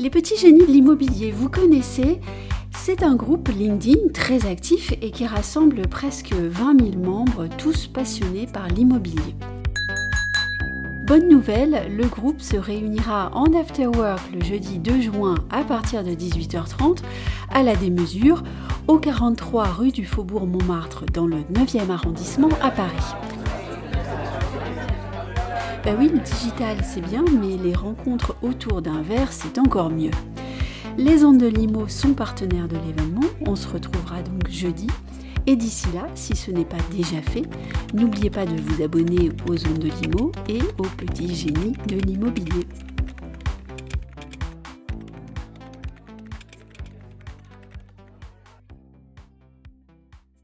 Les petits génies de l'immobilier, vous connaissez c'est un groupe LinkedIn très actif et qui rassemble presque 20 000 membres, tous passionnés par l'immobilier. Bonne nouvelle, le groupe se réunira en after work le jeudi 2 juin à partir de 18h30 à la démesure au 43 rue du Faubourg Montmartre dans le 9e arrondissement à Paris. Ben oui, le digital c'est bien, mais les rencontres autour d'un verre c'est encore mieux. Les ondes de Limo sont partenaires de l'événement. On se retrouvera donc jeudi. Et d'ici là, si ce n'est pas déjà fait, n'oubliez pas de vous abonner aux ondes de Limo et aux petits génies de l'immobilier.